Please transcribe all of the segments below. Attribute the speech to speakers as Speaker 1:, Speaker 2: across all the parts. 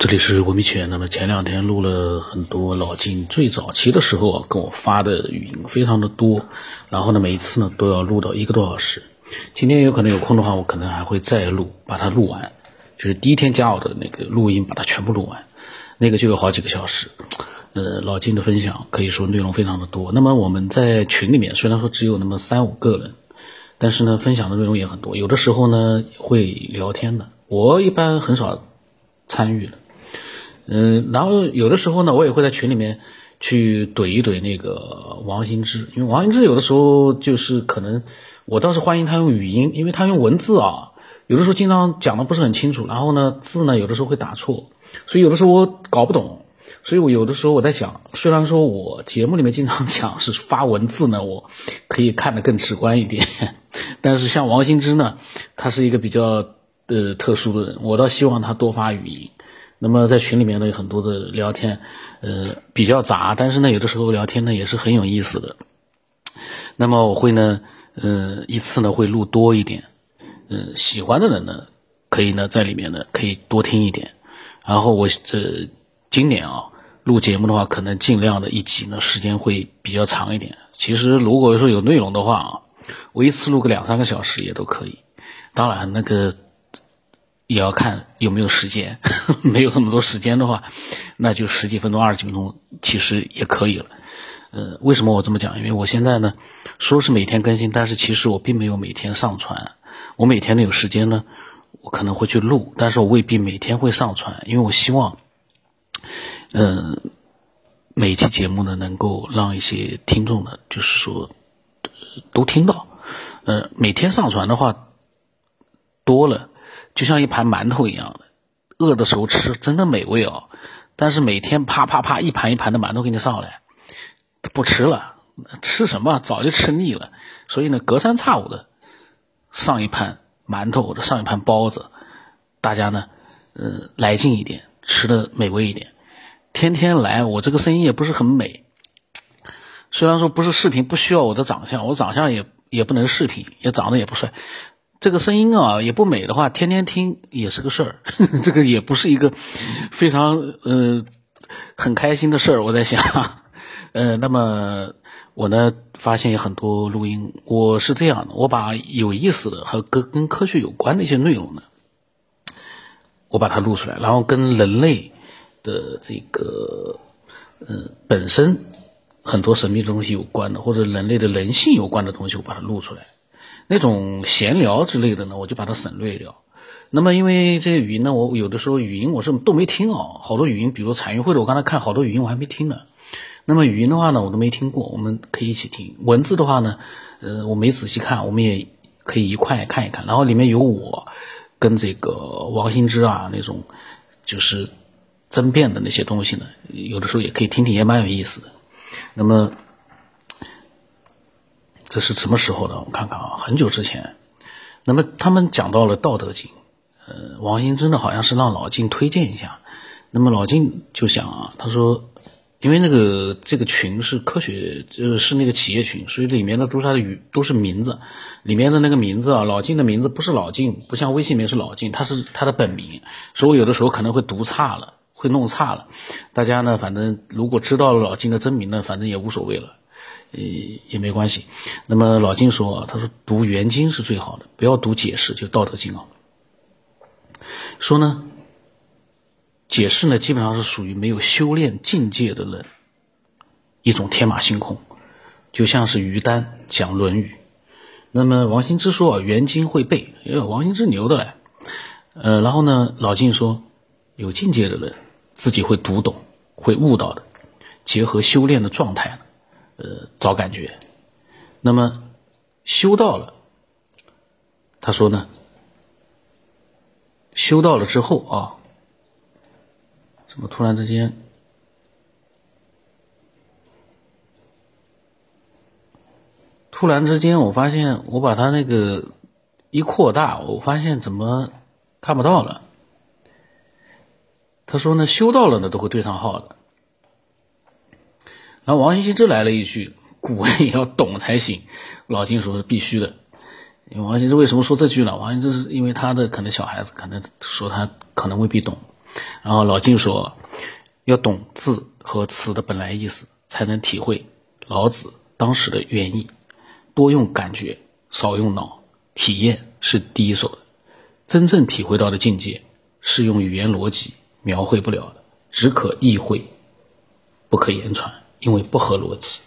Speaker 1: 这里是文明起源。那么前两天录了很多老金最早期的时候啊，跟我发的语音非常的多，然后呢，每一次呢都要录到一个多小时。今天有可能有空的话，我可能还会再录，把它录完，就是第一天加我的那个录音，把它全部录完，那个就有好几个小时。呃，老金的分享可以说内容非常的多。那么我们在群里面虽然说只有那么三五个人，但是呢，分享的内容也很多。有的时候呢会聊天的，我一般很少参与的。嗯，然后有的时候呢，我也会在群里面去怼一怼那个王新之，因为王新之有的时候就是可能我倒是欢迎他用语音，因为他用文字啊，有的时候经常讲的不是很清楚，然后呢字呢有的时候会打错，所以有的时候我搞不懂，所以我有的时候我在想，虽然说我节目里面经常讲是发文字呢，我可以看得更直观一点，但是像王新之呢，他是一个比较呃特殊的人，我倒希望他多发语音。那么在群里面呢有很多的聊天，呃比较杂，但是呢有的时候聊天呢也是很有意思的。那么我会呢，呃一次呢会录多一点，嗯喜欢的人呢可以呢在里面呢可以多听一点。然后我这今年啊录节目的话，可能尽量的一集呢时间会比较长一点。其实如果说有内容的话啊，我一次录个两三个小时也都可以。当然那个。也要看有没有时间，没有那么多时间的话，那就十几分钟、二十几分钟其实也可以了。呃，为什么我这么讲？因为我现在呢，说是每天更新，但是其实我并没有每天上传。我每天呢有时间呢，我可能会去录，但是我未必每天会上传，因为我希望，嗯，每期节目呢能够让一些听众呢，就是说都听到。呃，每天上传的话多了。就像一盘馒头一样的，饿的时候吃真的美味哦。但是每天啪啪啪一盘一盘的馒头给你上来，不吃了，吃什么？早就吃腻了。所以呢，隔三差五的上一盘馒头或者上一盘包子，大家呢，呃，来劲一点，吃的美味一点。天天来，我这个声音也不是很美。虽然说不是视频，不需要我的长相，我长相也也不能视频，也长得也不帅。这个声音啊也不美的话，天天听也是个事儿，这个也不是一个非常呃很开心的事儿。我在想，呃，那么我呢发现有很多录音，我是这样的，我把有意思的和跟跟科学有关的一些内容呢，我把它录出来，然后跟人类的这个呃本身很多神秘的东西有关的，或者人类的人性有关的东西，我把它录出来。那种闲聊之类的呢，我就把它省略掉。那么因为这些语音呢，我有的时候语音我是都没听哦，好多语音，比如彩云会的，我刚才看好多语音我还没听呢。那么语音的话呢，我都没听过，我们可以一起听。文字的话呢，呃，我没仔细看，我们也可以一块看一看。然后里面有我跟这个王新之啊那种就是争辩的那些东西呢，有的时候也可以听听，也蛮有意思的。那么。这是什么时候的？我看看啊，很久之前。那么他们讲到了《道德经》，呃，王兴真的好像是让老金推荐一下。那么老金就想啊，他说，因为那个这个群是科学，呃，是那个企业群，所以里面的都是他的语，都是名字。里面的那个名字啊，老金的名字不是老金，不像微信名是老金，他是他的本名，所以我有的时候可能会读差了，会弄差了。大家呢，反正如果知道了老金的真名呢，反正也无所谓了。呃，也没关系。那么老金说，他说读原经是最好的，不要读解释，就《道德经》啊。说呢，解释呢基本上是属于没有修炼境界的人一种天马行空，就像是于丹讲《论语》。那么王羲之说啊，原经会背，哎呦，王羲之牛的嘞。呃，然后呢，老金说，有境界的人自己会读懂，会悟到的，结合修炼的状态。呃，找感觉，那么修到了，他说呢，修到了之后啊，怎么突然之间，突然之间我发现我把他那个一扩大，我发现怎么看不到了？他说呢，修到了呢都会对上号的。然后王羲之来了一句：“古文也要懂才行。”老金说是必须的。王羲之为什么说这句呢？王羲之是因为他的可能小孩子可能说他可能未必懂。然后老金说，要懂字和词的本来意思，才能体会老子当时的原意。多用感觉，少用脑，体验是第一手的。真正体会到的境界，是用语言逻辑描绘不了的，只可意会，不可言传，因为不合逻辑。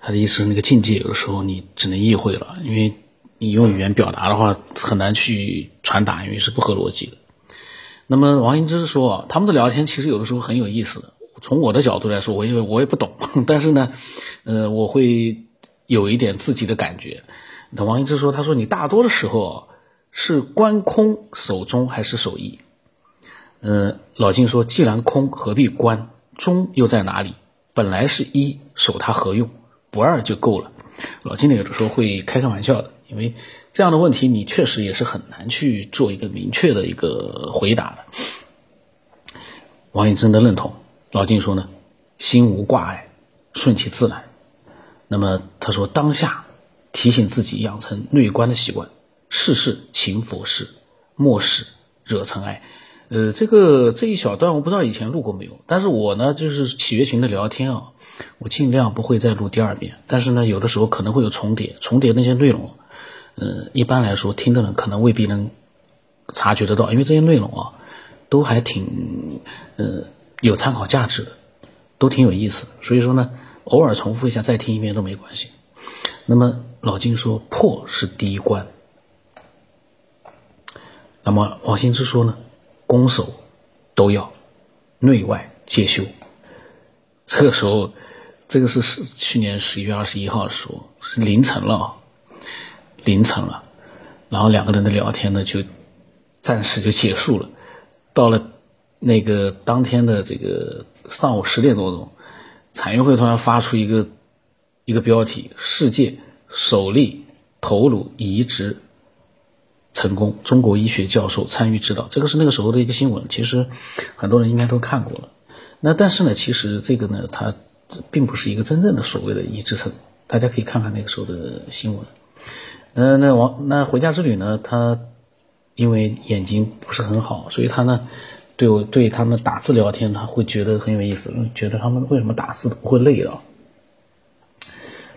Speaker 1: 他的意思，那个境界有的时候你只能意会了，因为你用语言表达的话很难去传达，因为是不合逻辑的。那么王羲之说，他们的聊天其实有的时候很有意思的。从我的角度来说，我因为我也不懂，但是呢，呃，我会有一点自己的感觉。那王羲之说，他说你大多的时候。是观空守中还是守一？嗯，老金说，既然空，何必观？中又在哪里？本来是一，守它何用？不二就够了。老金呢，有的时候会开开玩笑的，因为这样的问题，你确实也是很难去做一个明确的一个回答的。王羲之的认同，老金说呢，心无挂碍，顺其自然。那么他说，当下提醒自己养成内观的习惯。事事勤佛事，莫使惹尘埃。呃，这个这一小段我不知道以前录过没有，但是我呢就是企业群的聊天啊，我尽量不会再录第二遍。但是呢，有的时候可能会有重叠，重叠那些内容，呃，一般来说听的人可能未必能察觉得到，因为这些内容啊都还挺呃有参考价值的，都挺有意思。所以说呢，偶尔重复一下再听一遍都没关系。那么老金说，破是第一关。那么王羲之说呢，攻守都要，内外皆修。这个时候，这个是是去年十一月二十一号的时候，是凌晨了啊，凌晨了。然后两个人的聊天呢，就暂时就结束了。到了那个当天的这个上午十点多钟，产业会突然发出一个一个标题：世界首例头颅移植。成功，中国医学教授参与指导，这个是那个时候的一个新闻，其实很多人应该都看过了。那但是呢，其实这个呢，它并不是一个真正的所谓的移植成，大家可以看看那个时候的新闻。呃，那王那回家之旅呢，他因为眼睛不是很好，所以他呢对我对他们打字聊天，他会觉得很有意思，觉得他们为什么打字不会累的。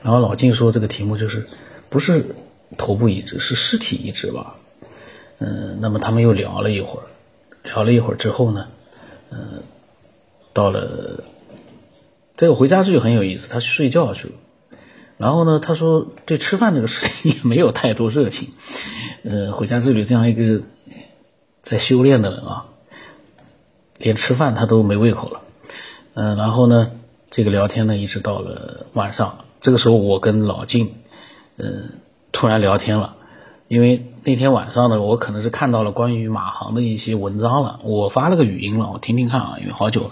Speaker 1: 然后老静说这个题目就是不是头部移植，是尸体移植吧？嗯，那么他们又聊了一会儿，聊了一会儿之后呢，嗯，到了这个回家之旅很有意思，他去睡觉去了。然后呢，他说对吃饭这个事情也没有太多热情。呃，回家之旅这样一个在修炼的人啊，连吃饭他都没胃口了。嗯，然后呢，这个聊天呢一直到了晚上，这个时候我跟老静，嗯，突然聊天了，因为。那天晚上呢，我可能是看到了关于马航的一些文章了，我发了个语音了，我听听看啊，因为好久了。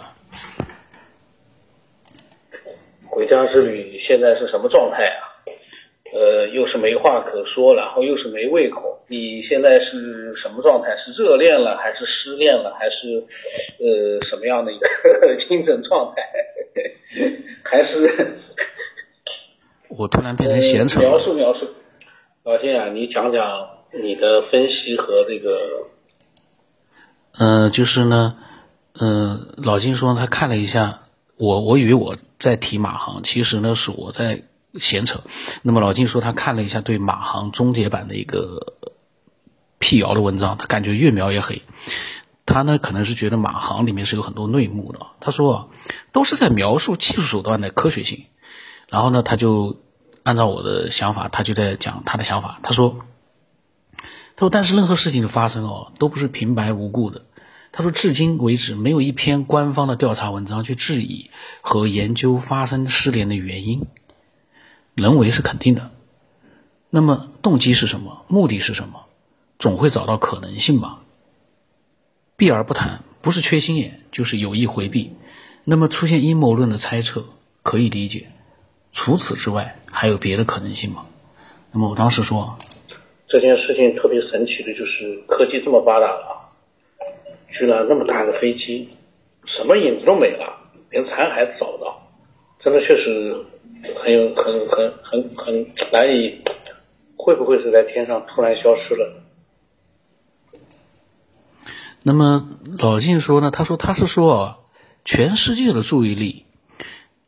Speaker 1: 回家之旅现在是什么状态啊？呃，又是没话可说，然后又是没胃口。你现在是什么状态？是热恋了，还是失恋了，还是呃什么样的一个 精神状态？还是
Speaker 2: 我突然变成闲扯
Speaker 1: 描述描述，老金啊，你讲讲。你的分析和这个，
Speaker 2: 嗯，就是呢，嗯，老金说他看了一下，我我以为我在提马航，其实呢是我在闲扯。那么老金说他看了一下对马航终结版的一个辟谣的文章，他感觉越描越黑。他呢可能是觉得马航里面是有很多内幕的。他说都是在描述技术手段的科学性。然后呢他就按照我的想法，他就在讲他的想法。他说。他说，但是任何事情的发生哦，都不是平白无故的。他说，至今为止，没有一篇官方的调查文章去质疑和研究发生失联的原因。人为是肯定的，那么动机是什么？目的是什么？总会找到可能性吧。避而不谈，不是缺心眼，就是有意回避。那么出现阴谋论的猜测可以理解，除此之外还有别的可能性吗？那么我当时说。
Speaker 1: 这件事情特别神奇的就是科技这么发达了，居然那么大的飞机，什么影子都没了，连残骸都找不到，真的确实很有很很很很难以，会不会是在天上突然消失了？那么老晋说呢，他说他是说，全世界的注意力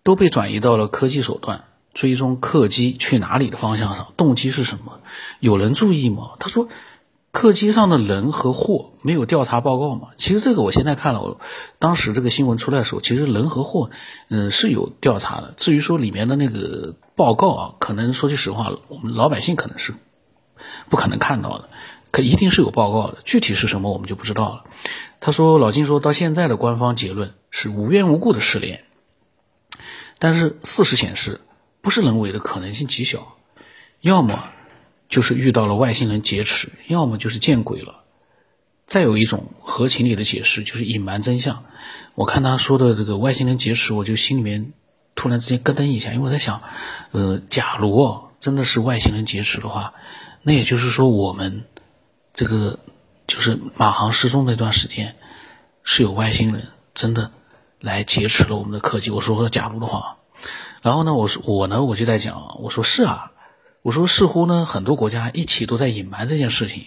Speaker 1: 都被转移到了科技手段追踪客机去哪里的方向上，动机是什么？有人注意吗？他说。客机上的人和货没有调查报告吗？其实这个我现在看了，我当时这个新闻出来的时候，其实人和货，嗯是有调查的。至于说里面的那个报告啊，可能说句实话，我们老百姓可能是不可能看到的，可一定是有报告的。具体是什么我们就不知道了。他说老金说到现在的官方结论是无缘无故的失联，但是事实显示不是人为的可能性极小，要么。就是遇到了外星人劫持，要么就是见鬼了。再有一种合情理的解释就是隐瞒真相。我看他说的这个外星人劫持，我就心里面突然之间咯噔一下，因为我在想，呃，假如真的是外星人劫持的话，那也就是说我们这个就是马航失踪那段时间是有外星人真的来劫持了我们的科技。我说假如的话，然后呢，我说我呢我就在讲，我说是啊。我说，似乎呢，很多国家一起都在隐瞒这件事情。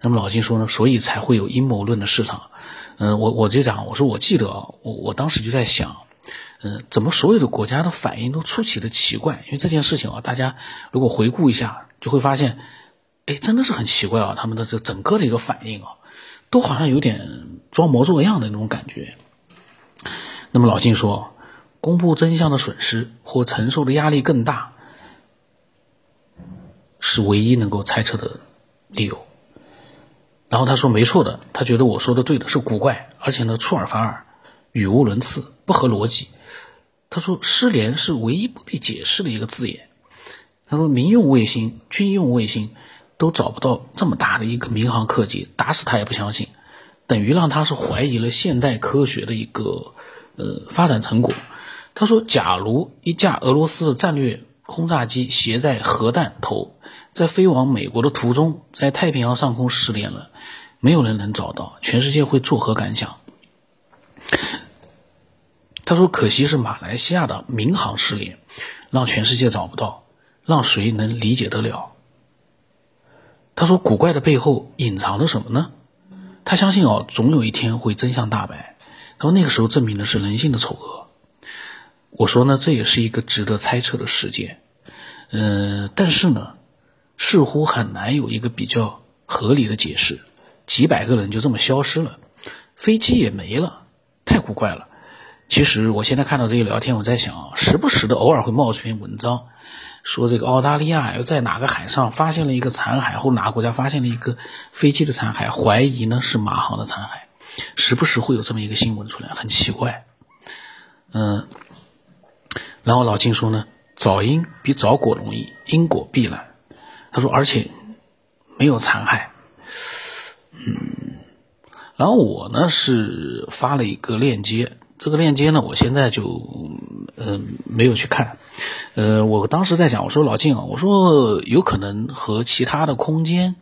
Speaker 1: 那么老金说呢，所以才会有阴谋论的市场。嗯，我我就讲，我说我记得啊，我我当时就在想，嗯，怎么所有的国家的反应都出奇的奇怪？因为这件事情啊，大家如果回顾一下，就会发现，哎，真的是很奇怪啊，他们的这整个的一个反应啊，都好像有点装模作样的那种感觉。那么老金说，公布真相的损失或承受的压力更大。是唯一能够猜测的理由。然后他说：“没错的，他觉得我说的对的，是古怪，而且呢出尔反尔，语无伦次，不合逻辑。”他说：“失联是唯一不必解释的一个字眼。”他说：“民用卫星、军用卫星都找不到这么大的一个民航客机，打死他也不相信，等于让他是怀疑了现代科学的一个呃发展成果。”他说：“假如一架俄罗斯的战略轰炸机携带核弹头。”在飞往美国的途中，在太平洋上空失联了，没有人能找到，全世界会作何感想？他说：“可惜是马来西亚的民航失联，让全世界找不到，让谁能理解得了？”他说：“古怪的背后隐藏着什么呢？”他相信哦，总有一天会真相大白。他说：“那个时候证明的是人性的丑恶。”我说呢，这也是一个值得猜测的事件。嗯，但是呢。似乎很难有一个比较合理的解释，几百个人就这么消失了，飞机也没了，太古怪了。其实我现在看到这些聊天，我在想啊，时不时的偶尔会冒出一篇文章，说这个澳大利亚又在哪个海上发现了一个残骸，或哪个国家发现了一个飞机的残骸，怀疑呢是马航的残骸，时不时会有这么一个新闻出来，很奇怪。嗯，然后老金说呢，找因比找果容易，因果必然。他说：“而且没有残骸。”嗯，然后我呢是发了一个链接，这个链接呢，我现在就嗯没有去看。呃，我当时在想，我说老静啊，我说有可能和其他的空间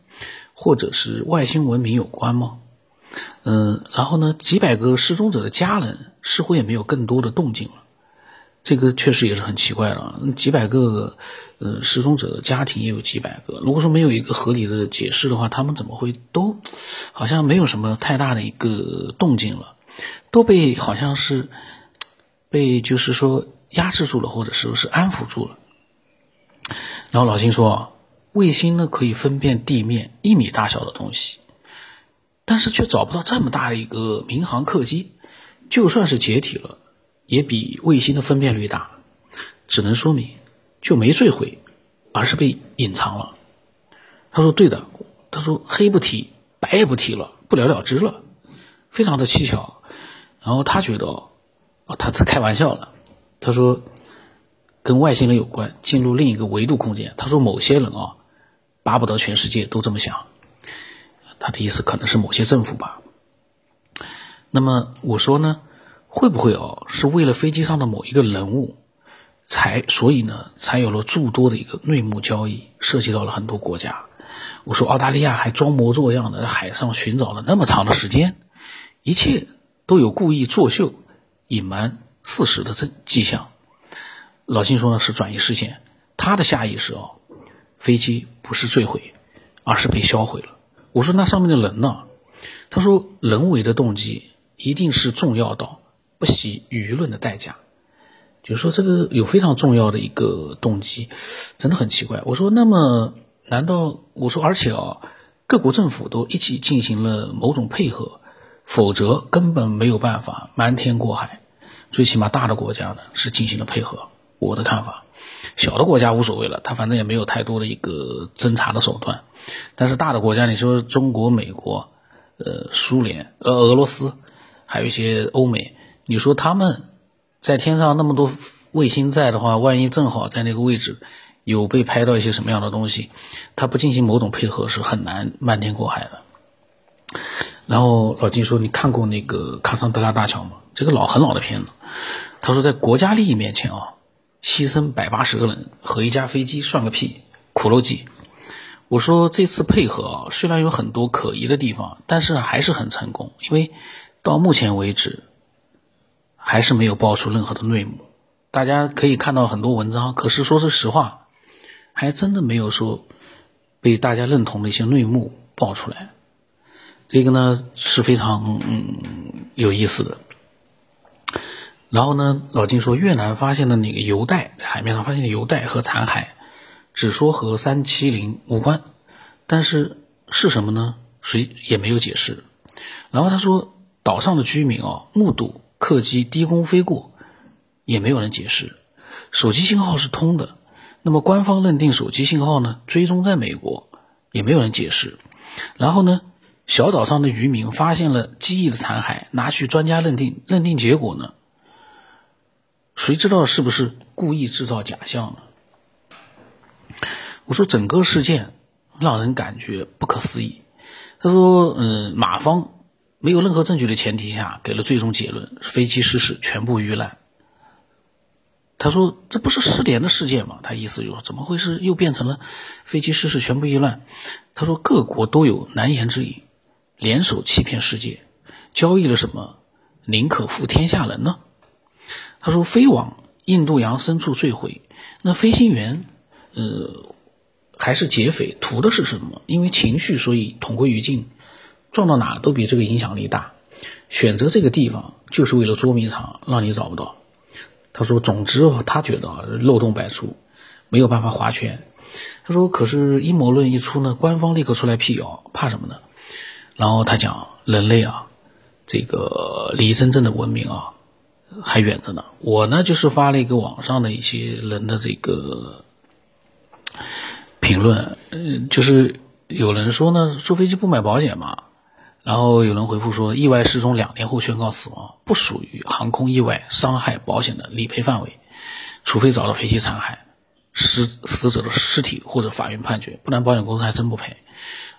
Speaker 1: 或者是外星文明有关吗？嗯，然后呢，几百个失踪者的家人似乎也没有更多的动静了。这个确实也是很奇怪了，几百个，呃，失踪者的家庭也有几百个。如果说没有一个合理的解释的话，他们怎么会都，好像没有什么太大的一个动静了，都被好像是，被就是说压制住了，或者说是安抚住了。然后老金说，卫星呢可以分辨地面一米大小的东西，但是却找不到这么大的一个民航客机，就算是解体了。也比卫星的分辨率大，只能说明就没坠毁，而是被隐藏了。他说：“对的。”他说：“黑不提，白也不提了，不了了之了，非常的蹊跷。”然后他觉得，哦，他他开玩笑了。他说：“跟外星人有关，进入另一个维度空间。”他说：“某些人啊，巴不得全世界都这么想。”他的意思可能是某些政府吧。那么我说呢？会不会哦，是为了飞机上的某一个人物，才所以呢，才有了诸多的一个内幕交易，涉及到了很多国家。我说澳大利亚还装模作样的在海上寻找了那么长的时间，一切都有故意作秀、隐瞒事实的这迹象。老金说呢是转移视线，他的下意识哦，飞机不是坠毁，而是被销毁了。我说那上面的人呢？他说，人为的动机一定是重要到不惜舆论的代价，就是说这个有非常重要的一个动机，真的很奇怪。我说，那么难道我说，而且啊，各国政府都一起进行了某种配合，否则根本没有办法瞒天过海。最起码大的国家呢是进行了配合，我的看法。小的国家无所谓了，他反正也没有太多的一个侦查的手段。但是大的国家，你说中国、美国、呃苏联、呃俄罗斯，还有一些欧美，你说他们在天上那么多卫星在的话，万一正好在那个位置有被拍到一些什么样的东西，他不进行某种配合是很难瞒天过海的。然后老金说：“你看过那个卡桑德拉大桥吗？这个老很老的片子。”他说：“在国家利益面前啊。”牺牲百八十个人和一架飞机算个屁，苦肉计。我说这次配合啊，虽然有很多可疑的地方，但是还是很成功，因为到目前为止还是没有爆出任何的内幕。大家可以看到很多文章，可是说是实话，还真的没有说被大家认同的一些内幕爆出来。这个呢是非常嗯有意思的。然后呢，老金说，越南发现的那个油袋，在海面上发现的油袋和残骸，只说和三七零无关，但是是什么呢？谁也没有解释。然后他说，岛上的居民哦，目睹客机低空飞过，也没有人解释。手机信号是通的，那么官方认定手机信号呢，追踪在美国，也没有人解释。然后呢，小岛上的渔民发现了机翼的残骸，拿去专家认定，认定结果呢？谁知道是不是故意制造假象呢？我说整个事件让人感觉不可思议。他说：“嗯，马方没有任何证据的前提下给了最终结论，飞机失事，全部遇难。”他说：“这不是失联的事件吗？”他意思就是怎么回事又变成了飞机失事，全部遇难？他说：“各国都有难言之隐，联手欺骗世界，交易了什么？宁可负天下人呢？”他说：“飞往印度洋深处坠毁，那飞行员，呃，还是劫匪，图的是什么？因为情绪，所以同归于尽，撞到哪都比这个影响力大。选择这个地方，就是为了捉迷藏，让你找不到。”他说：“总之，他觉得漏洞百出，没有办法划拳。”他说：“可是阴谋论一出呢，官方立刻出来辟谣，怕什么呢？”然后他讲：“人类啊，这个离真正的文明啊。”还远着呢。我呢，就是发了一个网上的一些人的这个评论，嗯，就是有人说呢，坐飞机不买保险嘛。然后有人回复说，意外失踪两年后宣告死亡，不属于航空意外伤害保险的理赔范围，除非找到飞机残骸、死死者的尸体或者法院判决，不然保险公司还真不赔。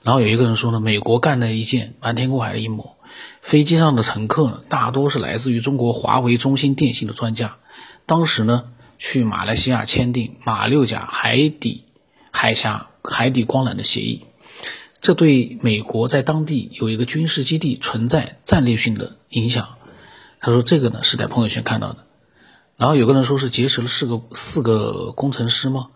Speaker 1: 然后有一个人说呢，美国干的一件瞒天过海的阴谋。飞机上的乘客呢，大多是来自于中国华为、中兴电信的专家。当时呢，去马来西亚签订马六甲海底海峡海底光缆的协议，这对美国在当地有一个军事基地存在战略性的影响。他说这个呢是在朋友圈看到的。然后有个人说是劫持了四个四个工程师吗？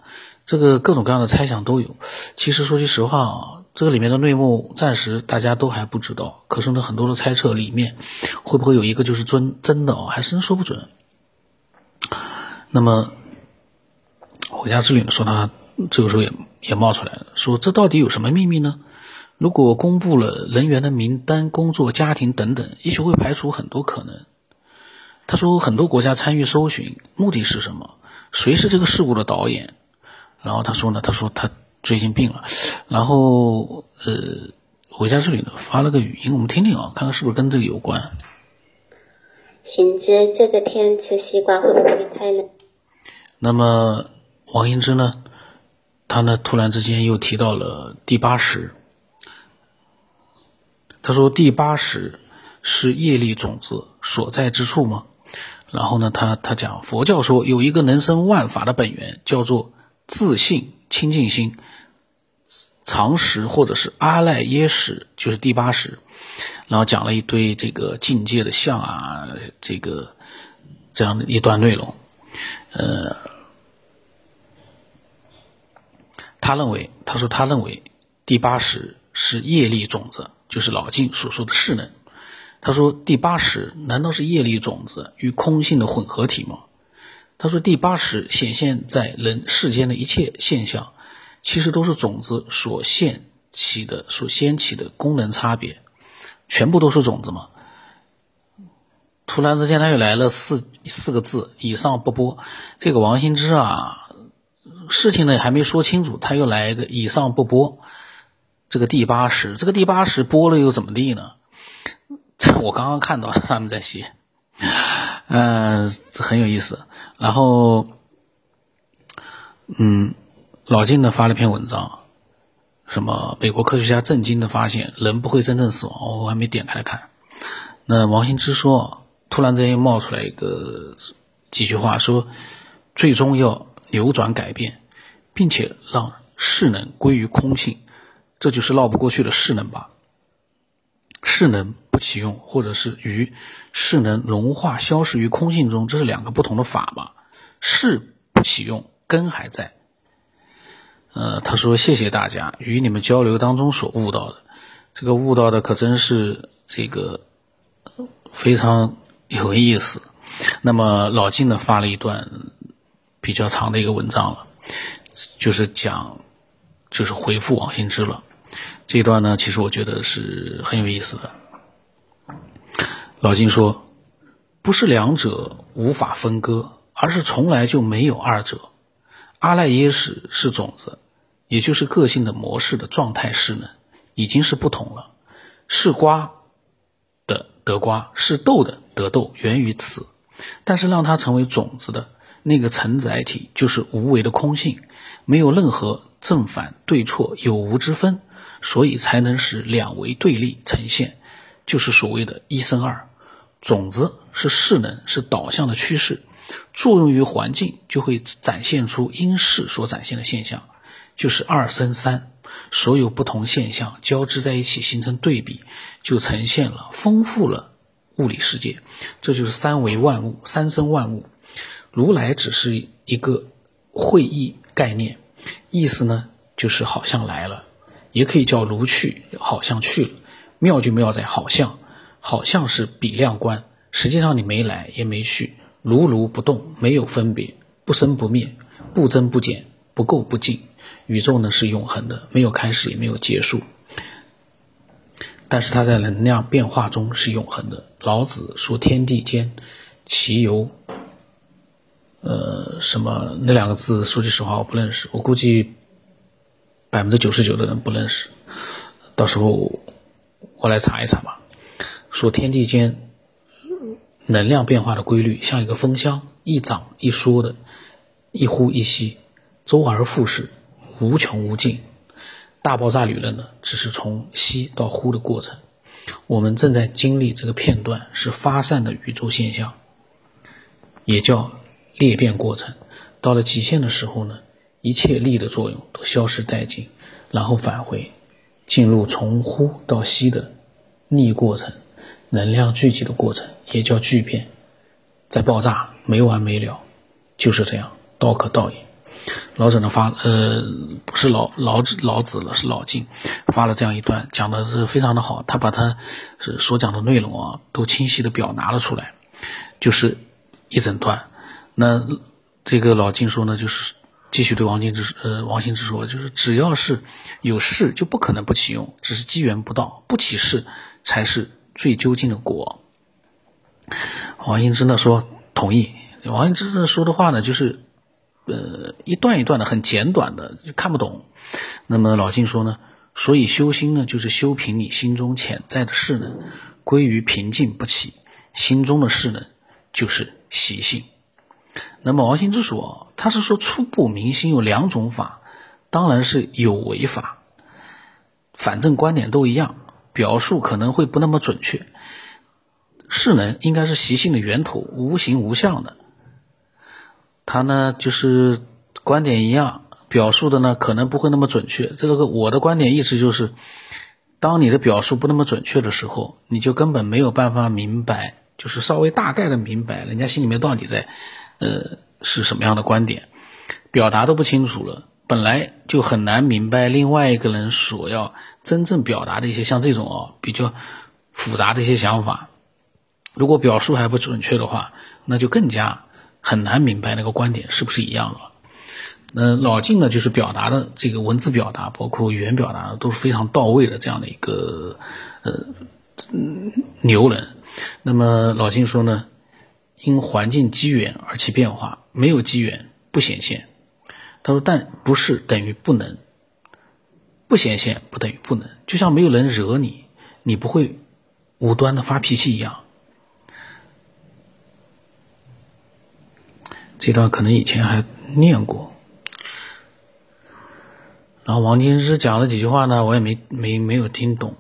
Speaker 1: 这个各种各样的猜想都有。其实说句实话啊。这个里面的内幕暂时大家都还不知道，可是呢，很多的猜测里面会不会有一个就是真真的哦，还真说不准。那么回家之旅呢，说他这个时候也也冒出来了，说这到底有什么秘密呢？如果公布了人员的名单、工作、家庭等等，也许会排除很多可能。他说很多国家参与搜寻，目的是什么？谁是这个事故的导演？然后他说呢，他说他。最近病了，然后呃，我家这里呢发了个语音，我们听听啊，看看是不是跟这个有关。
Speaker 3: 行知，这个天吃西瓜会不会太冷？
Speaker 1: 那么王英之呢，他呢突然之间又提到了第八识，他说第八识是业力种子所在之处吗？然后呢，他他讲佛教说有一个能生万法的本源，叫做自信。清净心、常识或者是阿赖耶识，就是第八识，然后讲了一堆这个境界的相啊，这个这样的一段内容。呃，他认为，他说他认为第八识是业力种子就是老静所说的势能。他说第八识难道是业力种子与空性的混合体吗？他说第八识显现在人世间的一切现象，其实都是种子所现起的、所掀起的功能差别，全部都是种子嘛？突然之间他又来了四四个字：以上不播。这个王兴之啊，事情呢还没说清楚，他又来一个以上不播。这个第八识，这个第八识播了又怎么地呢？这 我刚刚看到他们在写，嗯，很有意思。然后，嗯，老金呢发了篇文章，什么美国科学家震惊的发现，人不会真正死亡。我还没点开来看。那王兴之说，突然之间冒出来一个几句话，说最终要扭转改变，并且让势能归于空性，这就是绕不过去的势能吧。势能不启用，或者是与势能融化消失于空性中，这是两个不同的法吧？势不启用，根还在。呃，他说谢谢大家与你们交流当中所悟到的，这个悟到的可真是这个非常有意思。那么老金呢发了一段比较长的一个文章了，就是讲就是回复王新之了。这一段呢，其实我觉得是很有意思的。老金说：“不是两者无法分割，而是从来就没有二者。阿赖耶识是种子，也就是个性的模式的状态势能，已经是不同了。是瓜的得瓜，是豆的得豆，源于此。但是让它成为种子的那个承载体，就是无为的空性，没有任何正反对错有无之分。”所以才能使两维对立呈现，就是所谓的一生二。种子是势能，是导向的趋势，作用于环境，就会展现出因势所展现的现象，就是二生三。所有不同现象交织在一起，形成对比，就呈现了丰富了物理世界。这就是三维万物，三生万物。如来只是一个会意概念，意思呢，就是好像来了。也可以叫如去，好像去了，妙就妙在好像，好像是比量观，实际上你没来也没去，如如不动，没有分别，不生不灭，不增不减，不垢不净。宇宙呢是永恒的，没有开始也没有结束，但是它在能量变化中是永恒的。老子说：“天地间，其由……呃，什么那两个字？说句实话，我不认识，我估计。”百分之九十九的人不认识，到时候我来查一查吧。说天地间能量变化的规律，像一个风箱，一涨一缩的，一呼一吸，周而复始，无穷无尽。大爆炸理论呢，只是从吸到呼的过程。我们正在经历这个片段，是发散的宇宙现象，也叫裂变过程。到了极限的时候呢？一切力的作用都消失殆尽，然后返回，进入从呼到吸的逆过程，能量聚集的过程也叫聚变，在爆炸没完没了，就是这样，道可道也。老者呢发呃不是老老子老子了，是老静发了这样一段，讲的是非常的好，他把他是所讲的内容啊都清晰的表达了出来，就是一整段。那这个老静说呢，就是。继续对王兴之呃王兴之说，就是只要是有事，就不可能不启用，只是机缘不到，不起事才是最究竟的果。王兴之呢说同意，王兴之说的话呢，就是呃一段一段的很简短的，就看不懂。那么老静说呢，所以修心呢，就是修平你心中潜在的势能，归于平静不起。心中的势能就是习性。那么王兴之说，他是说初步明心有两种法，当然是有为法，反正观点都一样，表述可能会不那么准确。势能应该是习性的源头，无形无相的。他呢就是观点一样，表述的呢可能不会那么准确。这个我的观点意思就是，当你的表述不那么准确的时候，你就根本没有办法明白，就是稍微大概的明白人家心里面到底在。呃，是什么样的观点，表达都不清楚了，本来就很难明白另外一个人所要真正表达的一些像这种哦比较复杂的一些想法。如果表述还不准确的话，那就更加很难明白那个观点是不是一样了。那老晋呢，就是表达的这个文字表达，包括语言表达都是非常到位的这样的一个呃牛人。那么老晋说呢，因环境机缘而起变化，没有机缘不显现。他说，但不是等于不能，不显现不等于不能，就像没有人惹你，你不会无端的发脾气一样。这段可能以前还念过，然后王金之讲了几句话呢，我也没没没有听懂，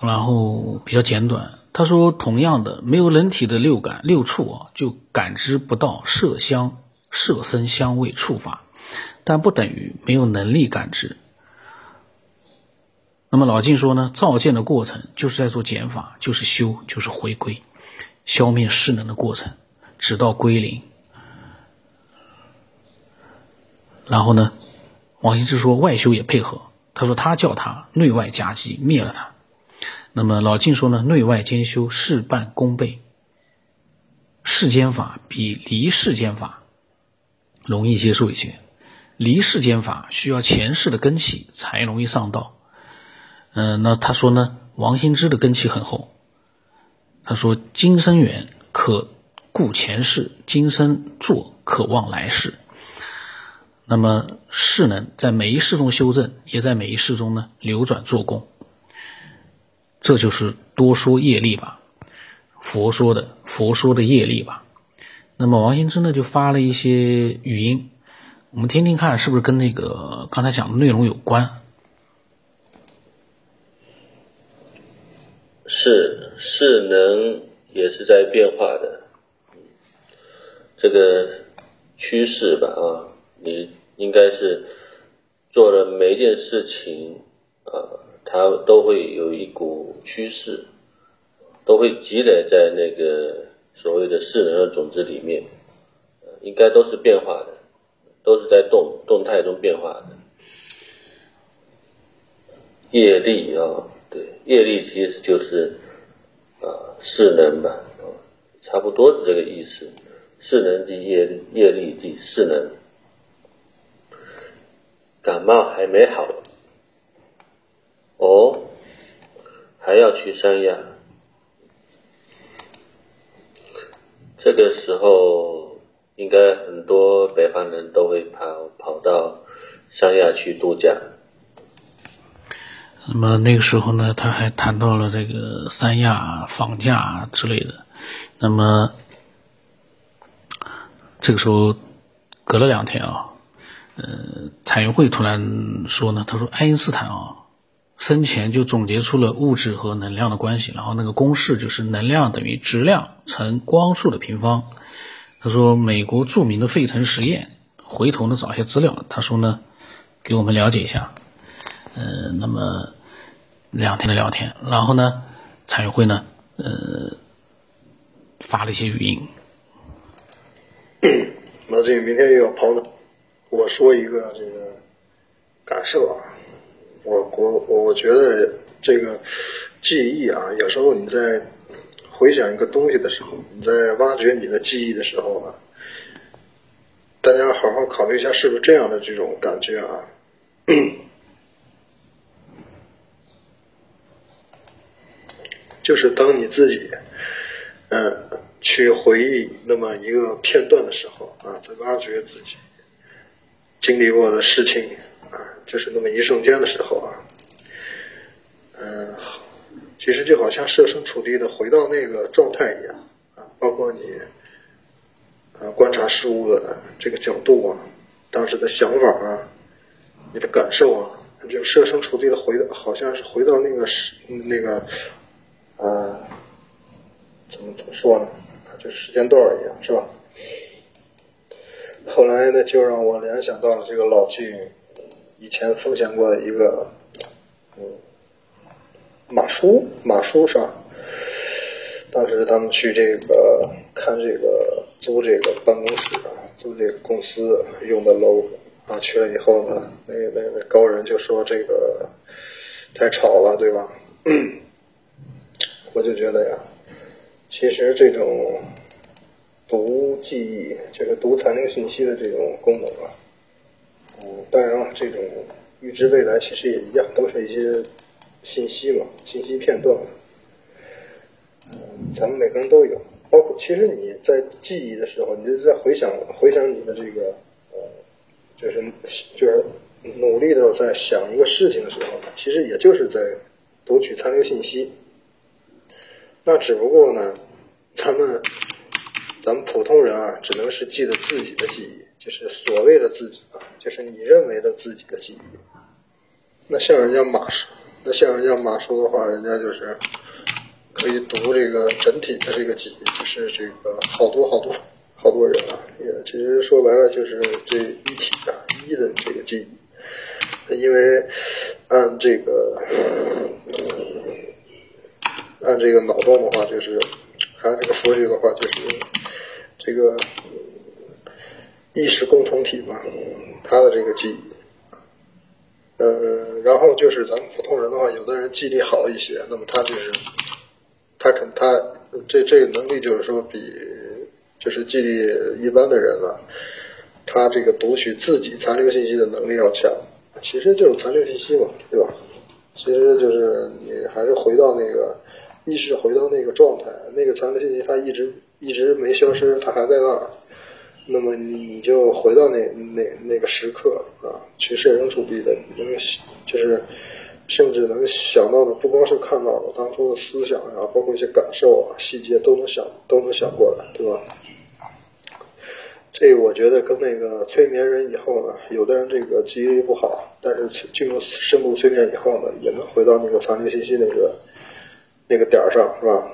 Speaker 1: 然后比较简短。他说，同样的，没有人体的六感六触啊，就感知不到色香、色声、香味、触法，但不等于没有能力感知。那么老静说呢，造见的过程就是在做减法，就是修，就是回归，消灭势能的过程，直到归零。然后呢，王羲之说外修也配合。他说他叫他内外夹击灭了他。那么老晋说呢，内外兼修，事半功倍。世间法比离世间法容易接受一些，离世间法需要前世的根气才容易上道。嗯，那他说呢，王羲之的根气很厚。他说今生缘可顾前世，今生做可望来世。那么势能在每一世中修正，也在每一世中呢流转做功。这就是多说业力吧，佛说的佛说的业力吧。那么王羲之呢就发了一些语音，我们听听看是不是跟那个刚才讲的内容有关。
Speaker 4: 是势能也是在变化的，这个趋势吧啊。你应该是做了每一件事情，啊，它都会有一股趋势，都会积累在那个所谓的势能的种子里面，应该都是变化的，都是在动动态中变化的。业力啊，对，业力其实就是啊势能吧，差不多是这个意思。势能即业业力即势能。感冒还没好，哦，还要去三亚。这个时候，应该很多北方人都会跑跑到三亚去度假。
Speaker 1: 那么那个时候呢，他还谈到了这个三亚房价之类的。那么这个时候隔了两天啊。呃，彩云会突然说呢，他说爱因斯坦啊，生前就总结出了物质和能量的关系，然后那个公式就是能量等于质量乘光速的平方。他说美国著名的费城实验，回头呢找一些资料，他说呢给我们了解一下。呃，那么两天的聊天，然后呢彩云会呢呃发了一些语音。
Speaker 5: 那这明天又要跑了。我说一个这个感受啊，我我我觉得这个记忆啊，有时候你在回想一个东西的时候，你在挖掘你的记忆的时候啊，大家好好考虑一下，是不是这样的这种感觉啊？就是当你自己嗯去回忆那么一个片段的时候啊，在挖掘自己。经历过的事情，就是那么一瞬间的时候啊，嗯，其实就好像设身处地的回到那个状态一样啊，包括你啊观察事物的这个角度啊，当时的想法啊，你的感受啊，就设身处地的回到，好像是回到那个时那个啊，怎么怎么说呢？就是时间段一样，是吧？后来呢，就让我联想到了这个老季以前分享过的一个，嗯，马叔，马叔上，当时他们去这个看这个租这个办公室，租这个公司用的楼，啊，去了以后呢，那那那高人就说这个太吵了，对吧？我就觉得呀，其实这种读记忆，就是读残留信息的这种功能啊，嗯，当然了，这种预知未来其实也一样，都是一些信息嘛，信息片段。嗯，咱们每个人都有，包括其实你在记忆的时候，你就在回想回想你的这个呃，就是就是努力的在想一个事情的时候，其实也就是在读取残留信息。那只不过呢，咱们咱们普通人啊，只能是记得自己的记忆，就是所谓的自己啊，就是你认为的自己的记忆。那像人家马叔，那像人家马叔的话，人家就是可以读这个整体的这个记忆，就是这个好多好多好多人啊，也其实说白了就是这一体啊一的这个记忆，因为按这个。按这个脑洞的话，就是按这个佛学的话，就是这个意识共同体嘛，他的这个记忆。呃，然后就是咱们普通人的话，有的人记忆力好一些，那么他就是他肯他这这个能力就是说比就是记忆力一般的人啊，他这个读取自己残留信息的能力要强。其实就是残留信息嘛，对吧？其实就是你还是回到那个。意识回到那个状态，那个残留信息它一直一直没消失，它还在那儿。那么你你就回到那那那个时刻啊，去设身处地的，能就是甚至能想到的，不光是看到的当初的思想啊，包括一些感受啊、细节都能想都能想过来，对吧？这个我觉得跟那个催眠人以后呢，有的人这个记忆力不好，但是进入深度催眠以后呢，也能回到那个残留信息那个。那个点儿上是吧？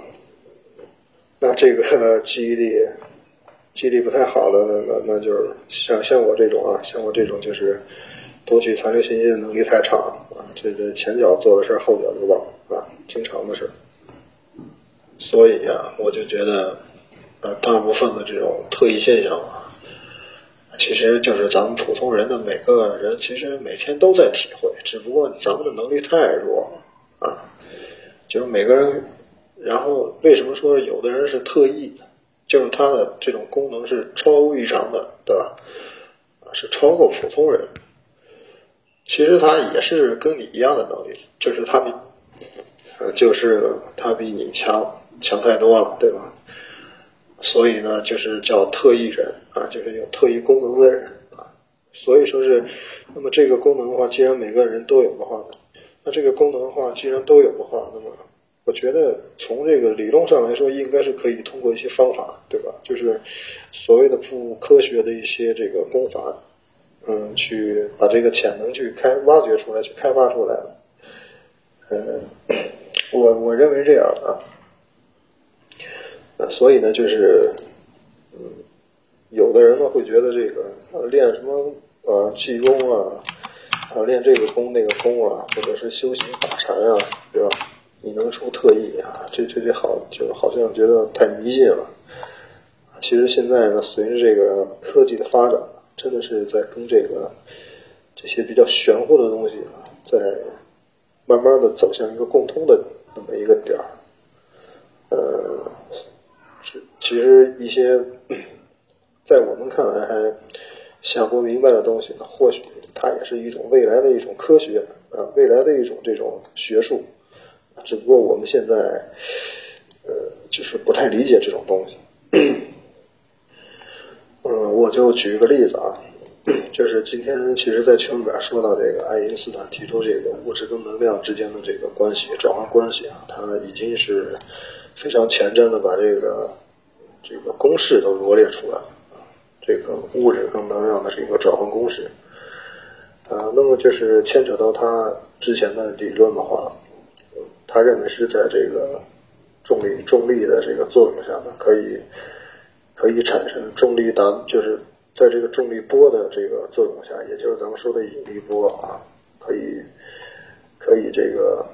Speaker 5: 那这个记忆力记忆力不太好的，那那那就是像像我这种啊，像我这种就是读取残留信息的能力太差啊，这这前脚做的事后脚就忘啊，经常的事。所以呀，我就觉得呃，大部分的这种特异现象啊，其实就是咱们普通人的每个人其实每天都在体会，只不过咱们的能力太弱啊。就是每个人，然后为什么说有的人是特异的？就是他的这种功能是超乎异常的，对吧？是超过普通人。其实他也是跟你一样的能力，就是他比，就是他比你强强太多了，对吧？所以呢，就是叫特异人啊，就是有特异功能的人啊。所以说是，那么这个功能的话，既然每个人都有的话呢？那这个功能的话，既然都有的话，那么我觉得从这个理论上来说，应该是可以通过一些方法，对吧？就是所谓的不科学的一些这个功法，嗯，去把这个潜能去开挖掘出来，去开发出来。嗯，我我认为这样啊，所以呢，就是嗯，有的人呢会觉得这个练什么呃气功啊。啊，练这个功那个功啊，或者是修行打禅啊，对吧？你能说特异啊？这这这好，就好像觉得太迷信了。其实现在呢，随着这个科技的发展，真的是在跟这个这些比较玄乎的东西啊，在慢慢的走向一个共通的那么一个点儿。呃，是其实一些 在我们看来还想不明白的东西呢，或许。它也是一种未来的一种科学啊，未来的一种这种学术，只不过我们现在呃就是不太理解这种东西。嗯，我就举一个例子啊，就是今天其实，在群里边说到这个爱因斯坦提出这个物质跟能量之间的这个关系转换关系啊，他已经是非常前瞻的把这个这个公式都罗列出来了这个物质跟能量的这个转换公式。啊，那么就是牵扯到他之前的理论的话，他认为是在这个重力重力的这个作用下呢，可以可以产生重力达，就是在这个重力波的这个作用下，也就是咱们说的引力波啊，可以可以这个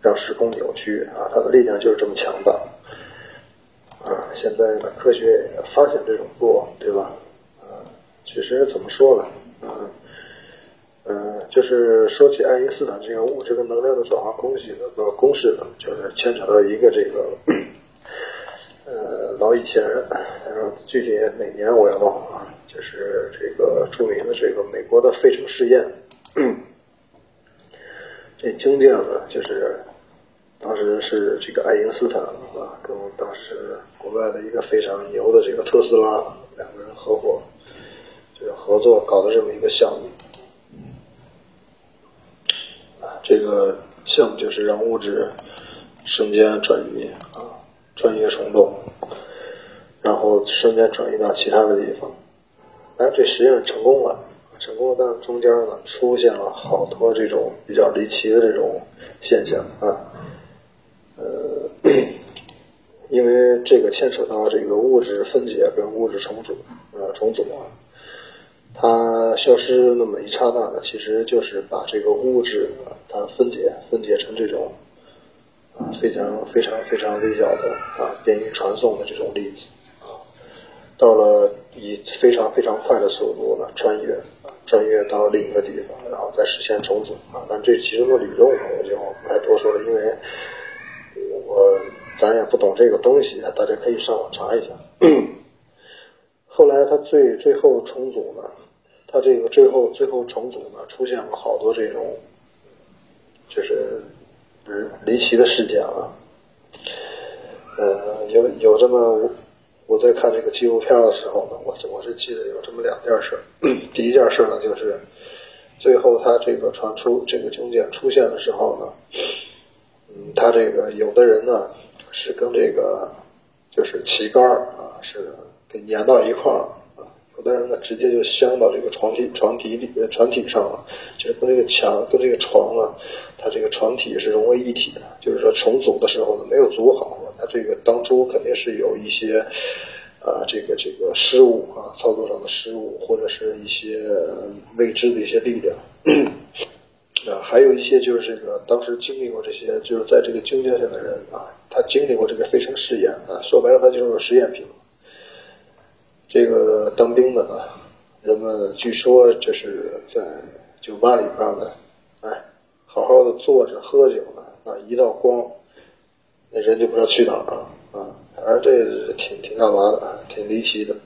Speaker 5: 让时空扭曲啊，它的力量就是这么强大啊。现在呢，科学发现这种波，对吧？啊，其实怎么说呢？啊。嗯，就是说起爱因斯坦这个物质跟能量的转化公式的公式呢，就是牵扯到一个这个，呃，老以前，具体哪年我也忘了啊，就是这个著名的这个美国的费城试验，这经典呢，就是当时是这个爱因斯坦啊，跟当时国外的一个非常牛的这个特斯拉两个人合伙，就是合作搞的这么一个项目。这个项目就是让物质瞬间转移啊，转移虫洞，然后瞬间转移到其他的地方。但这实验成功了，成功了，但是中间呢出现了好多这种比较离奇的这种现象啊。呃，因为这个牵扯到这个物质分解跟物质重组呃重组啊。它消失那么一刹那呢，其实就是把这个物质它分解分解成这种啊非常非常非常微小的啊便于传送的这种粒子啊，到了以非常非常快的速度呢穿越穿越到另一个地方，然后再实现重组啊。但这其中的理论我就不太多说了，因为我咱也不懂这个东西啊，大家可以上网查一下。后来它最最后重组呢。它这个最后最后重组呢，出现了好多这种，就是嗯离奇的事件啊。呃，有有这么我我在看这个纪录片的时候呢，我我是记得有这么两件事。第一件事呢，就是最后他这个传出这个军舰出现的时候呢，嗯，他这个有的人呢是跟这个就是旗杆啊是给粘到一块儿。有的人呢，直接就镶到这个床体床体里床体上了，就是跟这个墙跟这个床啊，它这个床体是融为一体的。就是说重组的时候呢，没有组好，它这个当初肯定是有一些啊，这个这个失误啊，操作上的失误，或者是一些未知的一些力量啊，还有一些就是这个当时经历过这些，就是在这个经验上的人啊，他经历过这个费城试验啊，说白了，他就是个实验品。这个当兵的呢，人们据说就是在酒吧里边呢，哎，好好的坐着喝酒呢，啊，一道光，那人就不知道去哪儿了啊。反正这挺挺干嘛的，挺离奇的。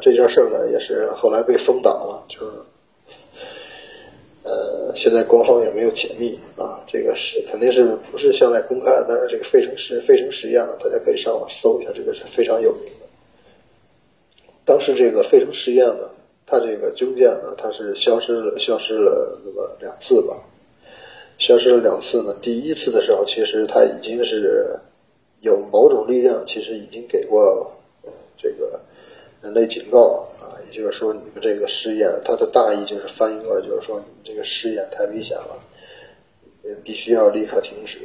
Speaker 5: 这件事呢，也是后来被封挡了，就是，呃，现在官方也没有解密啊。这个是肯定是不是向外公开，但是这个费城实费城实验呢，大家可以上网搜一下，这个是非常有名。当时这个费城实验呢，它这个军舰呢，它是消失了，消失了那么两次吧，消失了两次呢。第一次的时候，其实它已经是有某种力量，其实已经给过这个人类警告啊，也就是说，你们这个试验，它的大意就是翻译过来，就是说，你们这个试验太危险了，必须要立刻停止。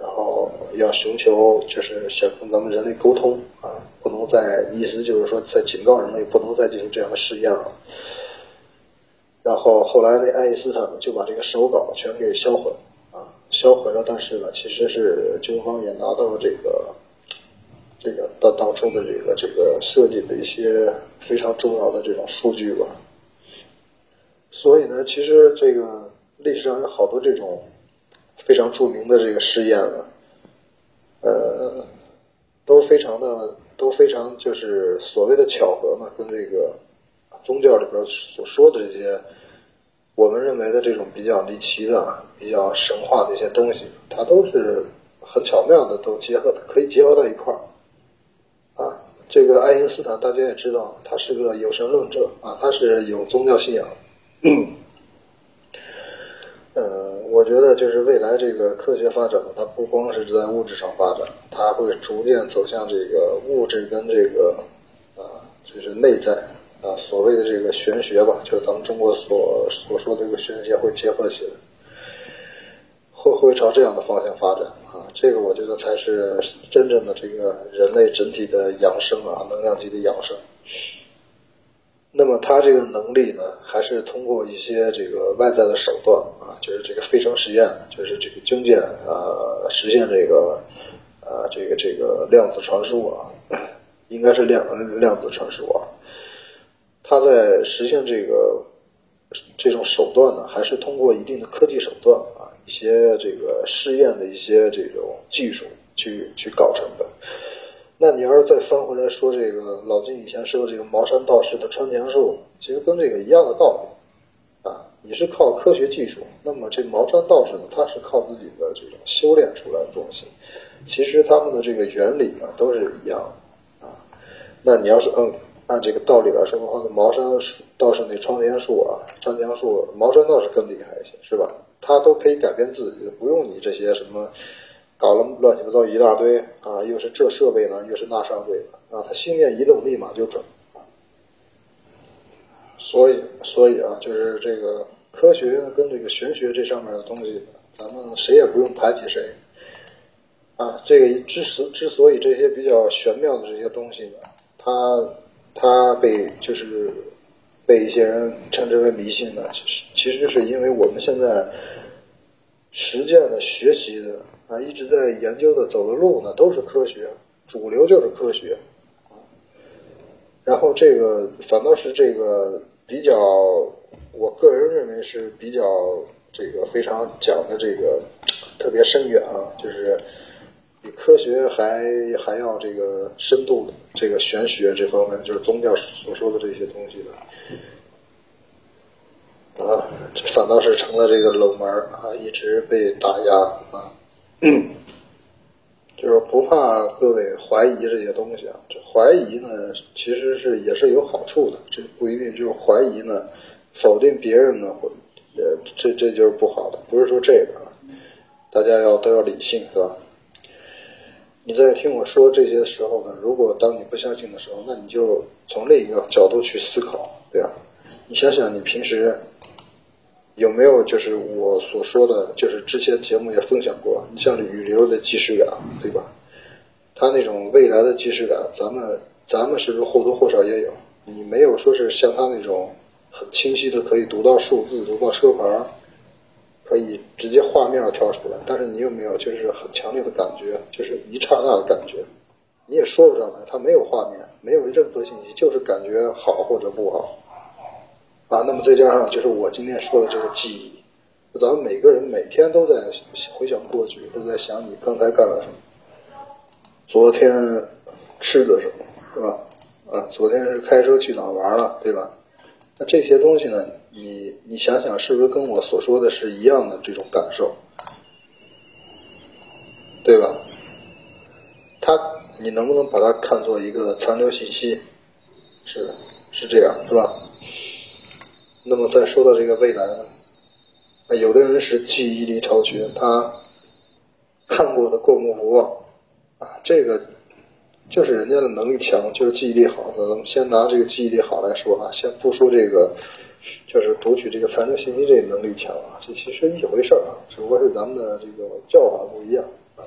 Speaker 5: 然后要寻求，就是想跟咱们人类沟通啊，不能再意思就是说，在警告人类不能再进行这样的试验了。然后后来那爱因斯坦，就把这个手稿全给销毁了啊，销毁了。但是呢，其实是军方也拿到了这个这个当当初的这个这个设计的一些非常重要的这种数据吧。所以呢，其实这个历史上有好多这种。非常著名的这个试验呢，呃，都非常的都非常就是所谓的巧合嘛，跟这个宗教里边所说的这些我们认为的这种比较离奇的、比较神话的一些东西，它都是很巧妙的都结合，可以结合到一块儿啊。这个爱因斯坦大家也知道，他是个有神论者啊，他是有宗教信仰。呃，我觉得就是未来这个科学发展呢，它不光是在物质上发展，它会逐渐走向这个物质跟这个啊，就是内在啊，所谓的这个玄学吧，就是咱们中国所所说的这个玄学会结合起来，会会朝这样的方向发展啊。这个我觉得才是真正的这个人类整体的养生啊，能量级的养生。那么他这个能力呢，还是通过一些这个外在的手段啊，就是这个费城实验，就是这个军舰啊，实现这个啊，这个这个量子传输啊，应该是量量子传输啊。他在实现这个这种手段呢，还是通过一定的科技手段啊，一些这个试验的一些这种技术去去搞成的。那你要是再翻回来说这个老金以前说的这个茅山道士的穿墙术，其实跟这个一样的道理啊，你是靠科学技术，那么这茅山道士呢，他是靠自己的这种修炼出来的东西，其实他们的这个原理呢都是一样的啊。那你要是嗯。按这个道理来说的话，那茅山道士那穿墙术啊，穿墙术，茅山道士更厉害一些，是吧？他都可以改变自己，不用你这些什么搞了乱七八糟一大堆啊，又是这设备呢，又是那设备的啊，他心念一动，立马就准。所以，所以啊，就是这个科学跟这个玄学这上面的东西，咱们谁也不用排挤谁啊。这个之所之所以这些比较玄妙的这些东西呢，它。它被就是被一些人称之为迷信呢，其实其实是因为我们现在实践的、学习的啊，一直在研究的、走的路呢，都是科学，主流就是科学然后这个反倒是这个比较，我个人认为是比较这个非常讲的这个特别深远啊，就是。比科学还还要这个深度这个玄学这方面，就是宗教所说的这些东西的啊，反倒是成了这个冷门啊，一直被打压啊，嗯 就是不怕各位怀疑这些东西啊，这怀疑呢其实是也是有好处的，这不一定就是怀疑呢否定别人呢，或呃这这就是不好的，不是说这个，大家要都要理性是吧？你在听我说这些时候呢，如果当你不相信的时候，那你就从另一个角度去思考，对吧？你想想，你平时有没有就是我所说的，就是之前节目也分享过，你像雨流的即视感，对吧？他那种未来的即视感，咱们咱们是不是或多或少也有？你没有说是像他那种很清晰的可以读到数字、读到车牌。可以直接画面跳出来，但是你有没有就是很强烈的感觉，就是一刹那的感觉，你也说不上来，他没有画面，没有任何信息，就是感觉好或者不好啊。那么再加上就是我今天说的这个记忆，咱们每个人每天都在回想过去，都在想你刚才干了什么，昨天吃的什么，是吧？啊，昨天是开车去哪玩了，对吧？那这些东西呢？你你想想，是不是跟我所说的是一样的这种感受，对吧？它，你能不能把它看作一个残留信息？是的，是这样，是吧？那么再说到这个未来呢？有的人是记忆力超群，他看过的过目不忘，啊，这个就是人家的能力强，就是记忆力好。咱们先拿这个记忆力好来说啊，先不说这个。就是读取这个残留信息这能力强啊，这其实一回事啊，只不过是咱们的这个叫法不一样啊。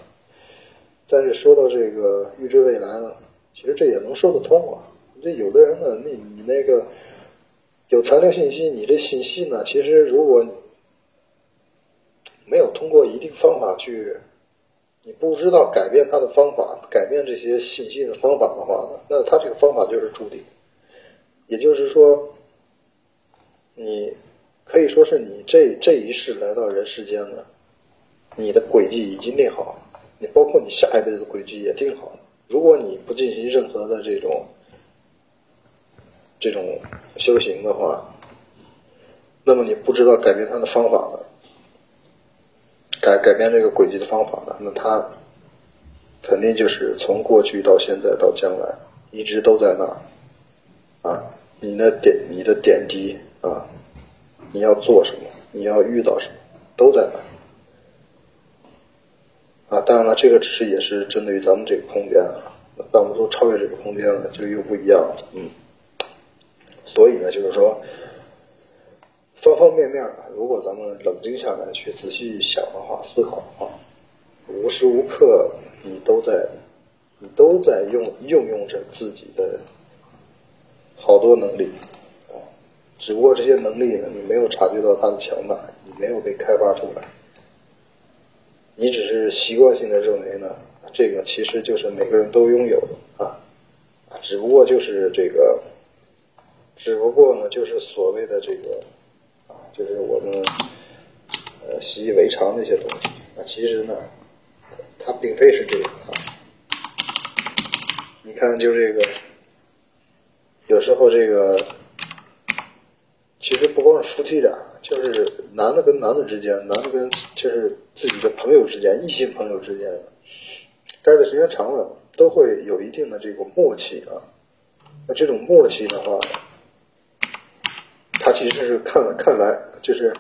Speaker 5: 但是说到这个预知未来呢，其实这也能说得通啊。这有的人呢，那你那个有残留信息，你这信息呢，其实如果没有通过一定方法去，你不知道改变它的方法，改变这些信息的方法的话，那它这个方法就是注定。也就是说。你可以说是你这这一世来到人世间了，你的轨迹已经定好，你包括你下一辈子的轨迹也定好了。如果你不进行任何的这种这种修行的话，那么你不知道改变它的方法了，改改变这个轨迹的方法了，那它肯定就是从过去到现在到将来一直都在那儿啊，你的点你的点滴。啊，你要做什么？你要遇到什么？都在那。啊，当然了，这个只是也是针对于咱们这个空间啊。那我们说超越这个空间了，就又不一样了。嗯。所以呢，就是说，方方面面，如果咱们冷静下来去仔细想的话、思考的话，无时无刻你都在，你都在用运用着自己的好多能力。只不过这些能力呢，你没有察觉到它的强大，你没有被开发出来，你只是习惯性的认为呢，这个其实就是每个人都拥有的啊，只不过就是这个，只不过呢就是所谓的这个啊就是我们呃习以为常的一些东西。那其实呢，它并非是这样啊。你看，就这个，有时候这个，其实不光是夫妻俩，就是男的跟男的之间，男的跟就是自己的朋友之间，异性朋友之间，待的时间长了，都会有一定的这个默契啊。那这种默契的话，它其实是看看来就是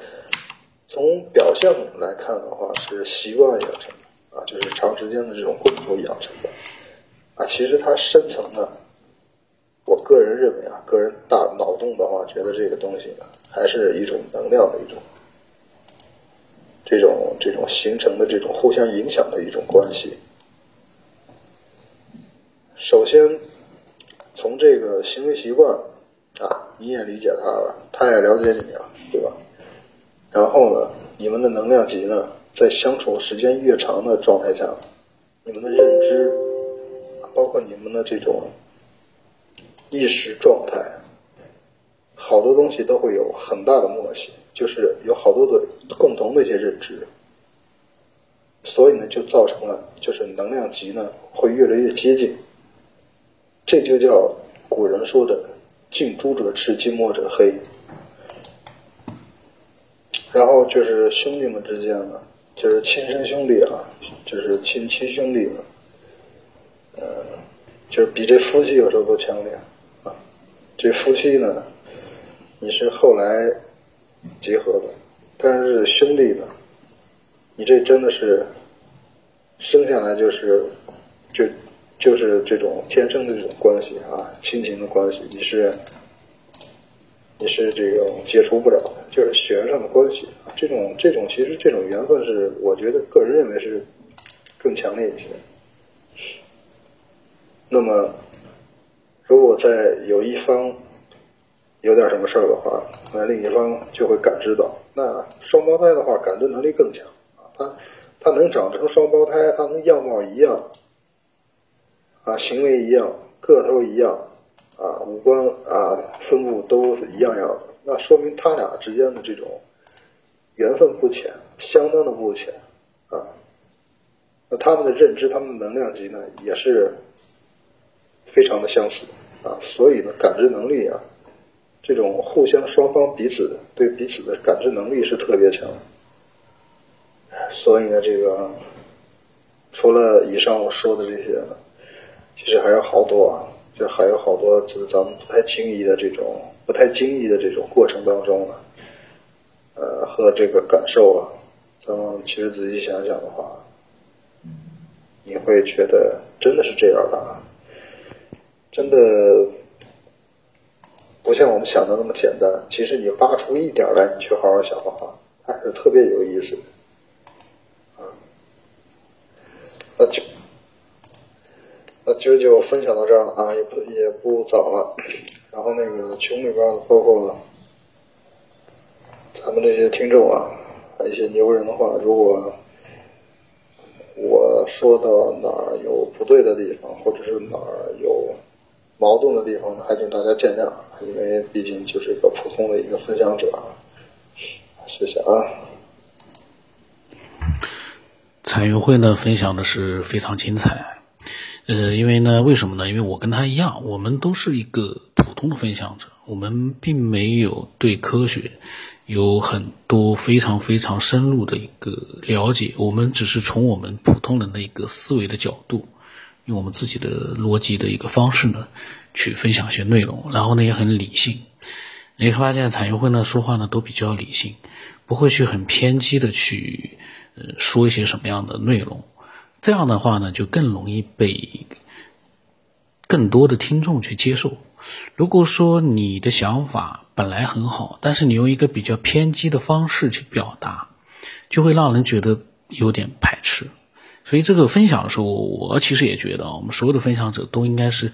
Speaker 5: 从表象来看的话，是习惯养成的啊，就是长时间的这种共同养成的啊。其实它深层的，我个人认为啊，个人大脑洞的话，觉得这个东西呢，还是一种能量的一种这种这种形成的这种互相影响的一种关系。首先。从这个行为习惯啊，你也理解他了，他也了解你了，对吧？然后呢，你们的能量级呢，在相处时间越长的状态下，你们的认知，包括你们的这种意识状态，好多东西都会有很大的默契，就是有好多的共同的一些认知，所以呢，就造成了就是能量级呢会越来越接近。这就叫古人说的“近朱者赤，近墨者黑”。然后就是兄弟们之间呢，就是亲生兄弟啊，就是亲亲兄弟们，呃，就是比这夫妻有时候都强烈啊。这夫妻呢，你是后来结合的，但是兄弟呢，你这真的是生下来就是就。就是这种天生的这种关系啊，亲情的关系，你是你是这种解除不了的，就是血缘上的关系。这种这种其实这种缘分是，我觉得个人认为是更强烈一些。那么，如果在有一方有点什么事儿的话，那另一方就会感知到。那双胞胎的话，感知能力更强啊，他他能长成双胞胎，他能样貌一样。啊，行为一样，个头一样，啊，五官啊分布都一样样。的，那说明他俩之间的这种缘分不浅，相当的不浅，啊，那他们的认知，他们的能量级呢，也是非常的相似，啊，所以呢，感知能力啊，这种互相双方彼此对彼此的感知能力是特别强，所以呢，这个除了以上我说的这些呢。其实还有好多啊，就还有好多，就是咱们不太轻易的这种、不太经意的这种过程当中啊，呃，和这个感受啊，咱们其实仔细想想的话，你会觉得真的是这样的啊，真的不像我们想的那么简单。其实你挖出一点来，你去好好想的话，还是特别有意思的啊。那就。今儿就分享到这儿了啊，也不也不早了。然后那个群里边包括咱们这些听众啊，一些牛人的话，如果我说到哪儿有不对的地方，或者是哪儿有矛盾的地方，还请大家见谅，因为毕竟就是一个普通的一个分享者。谢谢啊。
Speaker 1: 彩云会呢，分享的是非常精彩。呃，因为呢，为什么呢？因为我跟他一样，我们都是一个普通的分享者，我们并没有对科学有很多非常非常深入的一个了解，我们只是从我们普通人的一个思维的角度，用我们自己的逻辑的一个方式呢，去分享一些内容，然后呢也很理性。你会发现彩云会呢说话呢都比较理性，不会去很偏激的去呃说一些什么样的内容。这样的话呢，就更容易被更多的听众去接受。如果说你的想法本来很好，但是你用一个比较偏激的方式去表达，就会让人觉得有点排斥。所以这个分享的时候，我其实也觉得，我们所有的分享者都应该是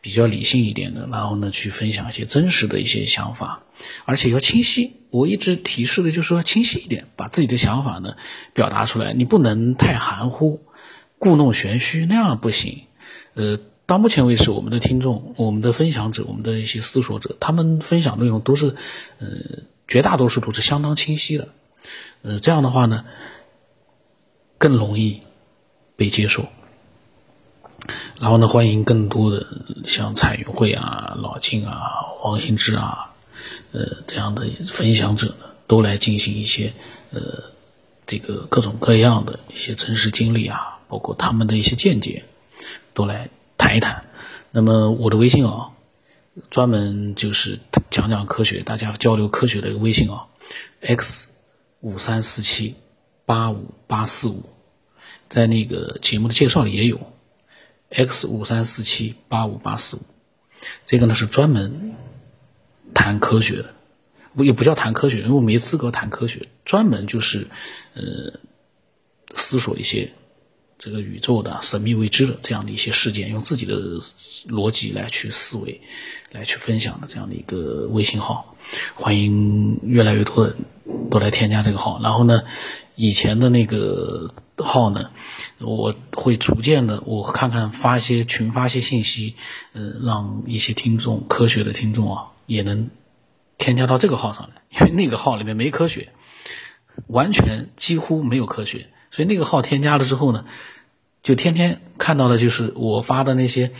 Speaker 1: 比较理性一点的，然后呢，去分享一些真实的一些想法，而且要清晰。我一直提示的就是说，清晰一点，把自己的想法呢表达出来，你不能太含糊。故弄玄虚那样不行，呃，到目前为止，我们的听众、我们的分享者、我们的一些思索者，他们分享内容都是，呃，绝大多数都是相当清晰的。呃，这样的话呢，更容易被接受。然后呢，欢迎更多的像彩云会啊、老静啊、黄兴志啊，呃，这样的分享者呢，都来进行一些呃，这个各种各样的一些真实经历啊，包括他们的一些见解，都来谈一谈。那么我的微信啊，专门就是讲讲科学，大家交流科学的一个微信啊，x 五三四七八五八四五，在那个节目的介绍里也有。x 五三四七八五八四五，这个呢是专门谈科学的，我也不叫谈科学，因为我没资格谈科学，专门就是呃思索一些这个宇宙的神秘未知的这样的一些事件，用自己的逻辑来去思维，来去分享的这样的一个微信号，欢迎越来越多的都来添加这个号，然后呢，以前的那个。号呢，我会逐渐的，我看看发一些群发一些信息，呃，让一些听众科学的听众啊，也能添加到这个号上来，因为那个号里面没科学，完全几乎没有科学，所以那个号添加了之后呢，就天天看到的就是我发的那些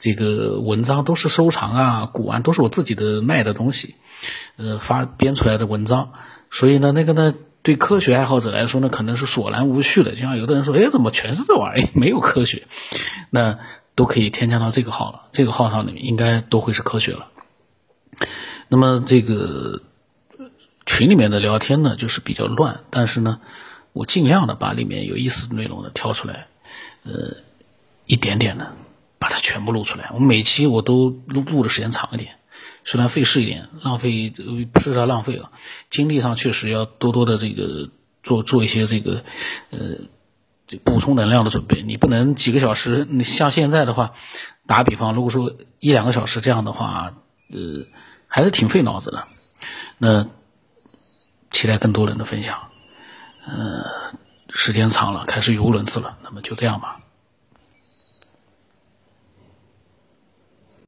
Speaker 1: 这个文章都是收藏啊、古玩，都是我自己的卖的东西，呃，发编出来的文章，所以呢，那个呢。对科学爱好者来说呢，可能是索然无趣的。就像有的人说：“哎，怎么全是这玩意儿？没有科学。”那都可以添加到这个号了。这个号上里面应该都会是科学了。那么这个群里面的聊天呢，就是比较乱，但是呢，我尽量的把里面有意思的内容呢挑出来，呃，一点点的把它全部录出来。我每期我都录录的时间长一点。虽然费事一点，浪费不是说浪费啊，精力上确实要多多的这个做做一些这个呃补充能量的准备。你不能几个小时，你像现在的话，打比方，如果说一两个小时这样的话，呃，还是挺费脑子的。那期待更多人的分享。嗯，时间长了，开始语无伦次了，那么就这样吧。